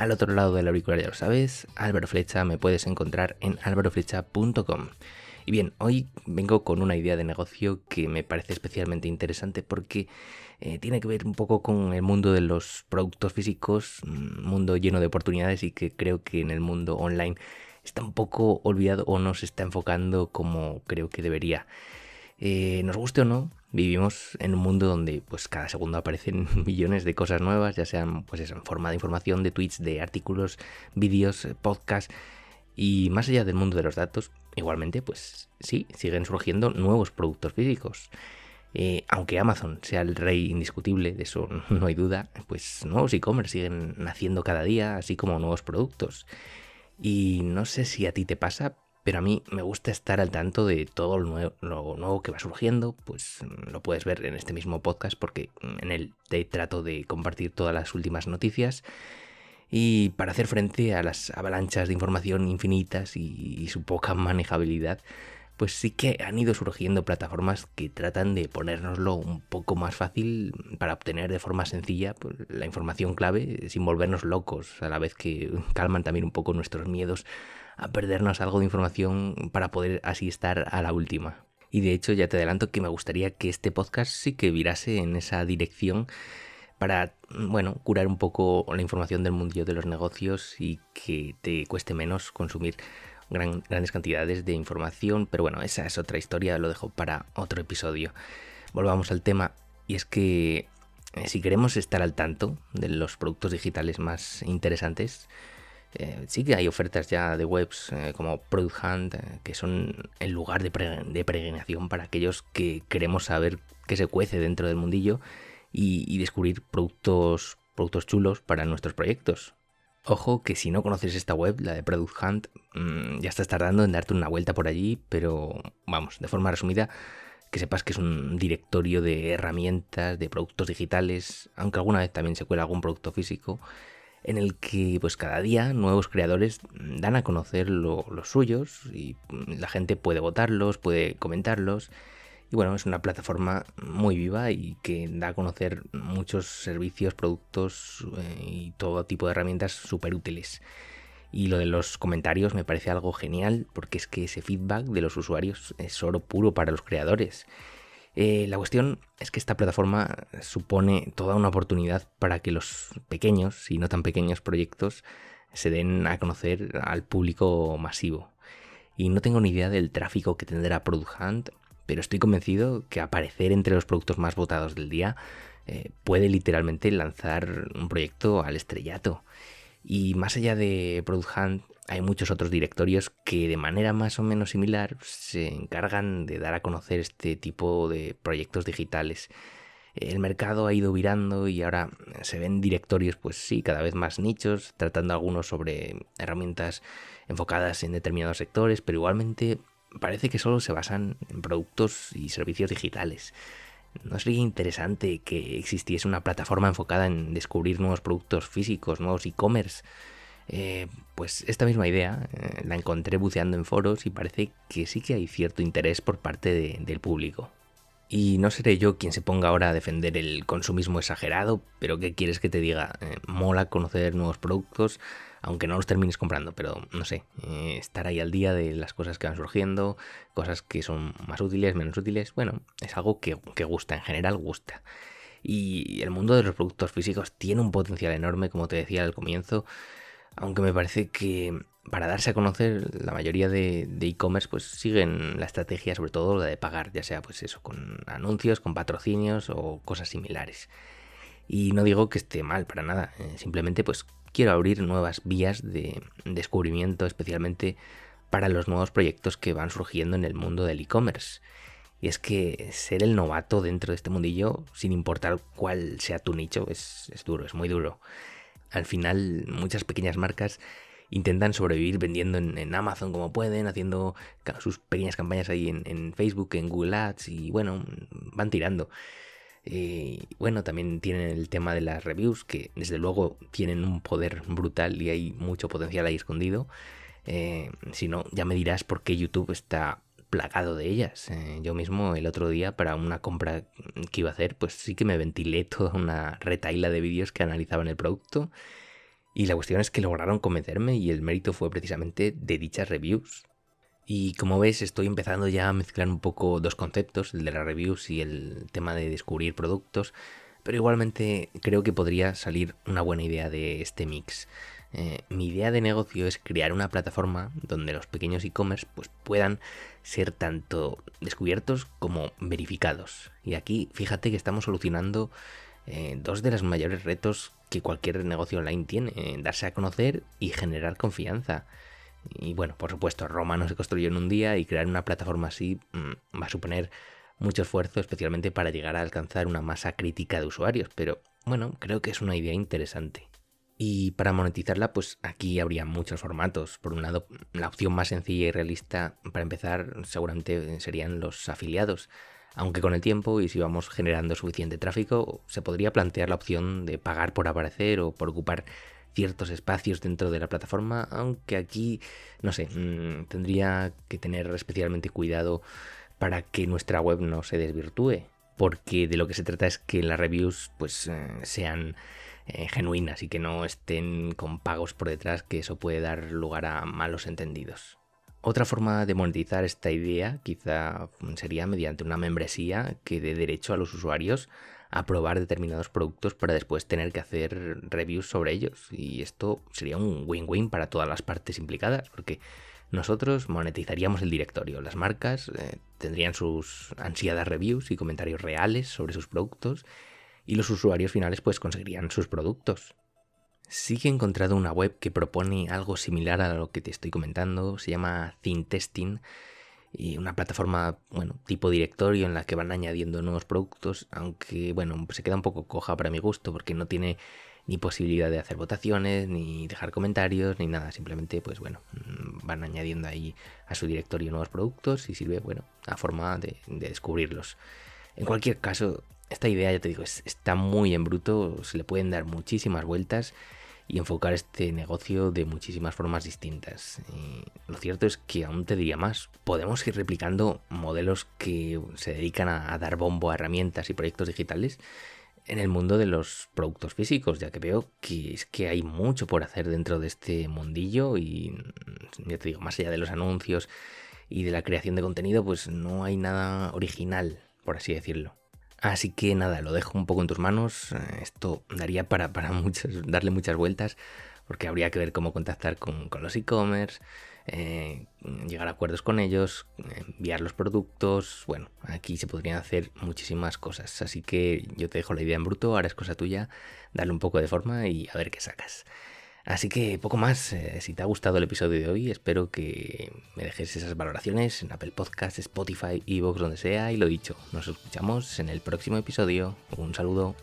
Al otro lado del auricular ya lo sabes, Álvaro Flecha, me puedes encontrar en álvaroflecha.com. Y bien, hoy vengo con una idea de negocio que me parece especialmente interesante porque eh, tiene que ver un poco con el mundo de los productos físicos, un mundo lleno de oportunidades y que creo que en el mundo online está un poco olvidado o no se está enfocando como creo que debería. Eh, nos guste o no, vivimos en un mundo donde pues cada segundo aparecen millones de cosas nuevas, ya sean pues en forma de información, de tweets, de artículos, vídeos, podcasts y más allá del mundo de los datos, igualmente pues sí, siguen surgiendo nuevos productos físicos. Eh, aunque Amazon sea el rey indiscutible, de eso no hay duda, pues nuevos e-commerce siguen naciendo cada día, así como nuevos productos. Y no sé si a ti te pasa, pero a mí me gusta estar al tanto de todo lo nuevo, que va surgiendo, pues lo puedes ver en este mismo podcast porque en él te trato de compartir todas las últimas noticias y para hacer frente a las avalanchas de información infinitas y, su poca manejabilidad, pues sí que han ido surgiendo plataformas que tratan de ponérnoslo un poco más fácil para obtener de forma sencilla pues, la información clave sin volvernos locos, a la vez que calman también un poco nuestros miedos a perdernos algo de información para poder así estar a la última. Y de hecho ya te adelanto que me gustaría que este podcast sí que virase en esa dirección para, bueno, curar un poco la información del mundillo de los negocios y que te cueste menos consumir grandes cantidades de información. Pero bueno, esa es otra historia, lo dejo para otro episodio. Volvamos al tema y es que eh, si queremos estar al tanto de los productos digitales más interesantes, eh, sí que hay ofertas ya de webs eh, como Product Hunt, que son el lugar de, de peregrinación para aquellos que queremos saber qué se cuece dentro del mundillo y, descubrir productos, productos chulos para nuestros proyectos. Ojo que si no conoces esta web, la de Product Hunt, mm, ya estás tardando en darte una vuelta por allí, pero vamos, de forma resumida, que sepas que es un directorio de herramientas, de productos digitales, aunque alguna vez también se cuela algún producto físico, en el que pues cada día nuevos creadores dan a conocer los suyos y la gente puede votarlos, puede comentarlos y bueno, es una plataforma muy viva y que da a conocer muchos servicios, productos eh, y todo tipo de herramientas súper útiles. Y lo de los comentarios me parece algo genial porque es que ese feedback de los usuarios es oro puro para los creadores. Eh, la cuestión es que esta plataforma supone toda una oportunidad para que los pequeños y no tan pequeños proyectos se den a conocer al público masivo. Y no tengo ni idea del tráfico que tendrá Product Hunt pero estoy convencido que aparecer entre los productos más votados del día eh, puede literalmente lanzar un proyecto al estrellato. Y más allá de Product Hunt, hay muchos otros directorios que de manera más o menos similar se encargan de dar a conocer este tipo de proyectos digitales. El mercado ha ido virando y ahora se ven directorios, pues sí, cada vez más nichos, tratando algunos sobre herramientas enfocadas en determinados sectores, pero igualmente parece que solo se basan en productos y servicios digitales. ¿No sería interesante que existiese una plataforma enfocada en descubrir nuevos productos físicos, nuevos e-commerce? Eh, pues esta misma idea eh, la encontré buceando en foros y parece que sí que hay cierto interés por parte del público. Y no seré yo quien se ponga ahora a defender el consumismo exagerado, pero ¿qué quieres que te diga? Eh, mola conocer nuevos productos, aunque no los termines comprando, pero no sé, eh, estar ahí al día de las cosas que van surgiendo, cosas que son más útiles, menos útiles, bueno, es algo que, que gusta, en general gusta. Y el mundo de los productos físicos tiene un potencial enorme, como te decía al comienzo, aunque me parece que para darse a conocer la mayoría de e-commerce pues siguen la estrategia sobre todo la de pagar ya sea pues eso con anuncios con patrocinios o cosas similares y no digo que esté mal para nada eh, simplemente pues quiero abrir nuevas vías de descubrimiento, especialmente para los nuevos proyectos que van surgiendo en el mundo del e-commerce. Y es que ser el novato dentro de este mundillo, sin importar cuál sea tu nicho, es, duro, es muy duro. Al final, muchas pequeñas marcas intentan sobrevivir vendiendo en, Amazon como pueden, haciendo sus pequeñas campañas ahí en, Facebook, en Google Ads y bueno, van tirando. Y bueno, también tienen el tema de las reviews, que desde luego tienen un poder brutal y hay mucho potencial ahí escondido. Eh, si no, ya me dirás por qué YouTube está plagado de ellas. Eh, yo mismo el otro día para una compra que iba a hacer, pues sí que me ventilé toda una retaila de vídeos que analizaban el producto. Y la cuestión es que lograron convencerme y el mérito fue precisamente de dichas reviews. Y como ves, estoy empezando ya a mezclar un poco dos conceptos, el de las reviews y el tema de descubrir productos, pero igualmente creo que podría salir una buena idea de este mix. Eh, mi idea de negocio es crear una plataforma donde los pequeños e-commerce pues, puedan ser tanto descubiertos como verificados. Y aquí fíjate que estamos solucionando eh, dos de los mayores retos que cualquier negocio online tiene, eh, darse a conocer y generar confianza. Y bueno, por supuesto, Roma no se construyó en un día y crear una plataforma así mm, va a suponer mucho esfuerzo, especialmente para llegar a alcanzar una masa crítica de usuarios, pero bueno, creo que es una idea interesante. Y para monetizarla, pues aquí habría muchos formatos. Por un lado, la opción más sencilla y realista para empezar seguramente serían los afiliados. Aunque con el tiempo y si vamos generando suficiente tráfico, se podría plantear la opción de pagar por aparecer o por ocupar ciertos espacios dentro de la plataforma, aunque aquí, no sé, mm, tendría que tener especialmente cuidado para que nuestra web no se desvirtúe, porque de lo que se trata es que las reviews pues eh, sean eh, genuinas y que no estén con pagos por detrás, que eso puede dar lugar a malos entendidos. Otra forma de monetizar esta idea quizá sería mediante una membresía que dé derecho a los usuarios a probar determinados productos para después tener que hacer reviews sobre ellos. Y esto sería un win-win para todas las partes implicadas, porque nosotros monetizaríamos el directorio, las marcas eh, tendrían sus ansiadas reviews y comentarios reales sobre sus productos y los usuarios finales pues conseguirían sus productos. Sí que he encontrado una web que propone algo similar a lo que te estoy comentando, se llama Testing y una plataforma, bueno, tipo directorio en la que van añadiendo nuevos productos, aunque bueno, se queda un poco coja para mi gusto porque no tiene ni posibilidad de hacer votaciones, ni dejar comentarios, ni nada, simplemente pues bueno, mm, van añadiendo ahí a su directorio nuevos productos y sirve, bueno, a forma de, de descubrirlos. En cualquier caso, esta idea, ya te digo, está muy en bruto, se le pueden dar muchísimas vueltas y enfocar este negocio de muchísimas formas distintas. lo cierto es que aún te diría más, podemos ir replicando modelos que se dedican a, dar bombo a herramientas y proyectos digitales en el mundo de los productos físicos, ya que veo que es que hay mucho por hacer dentro de este mundillo y ya te digo, más allá de los anuncios y de la creación de contenido, pues no hay nada original, por así decirlo. Así que nada, lo dejo un poco en tus manos. Eh, esto daría para, para darle muchas vueltas, porque habría que ver cómo contactar con, los e-commerce, eh, llegar a acuerdos con ellos, enviar los productos. Bueno, aquí se podrían hacer muchísimas cosas. Así que yo te dejo la idea en bruto, ahora es cosa tuya, darle un poco de forma y a ver qué sacas. Así que poco más. Eh, si te ha gustado el episodio de hoy, espero que me dejes esas valoraciones en Apple Podcasts, Spotify, Evox, donde sea. Y lo dicho, nos escuchamos en el próximo episodio. Un saludo.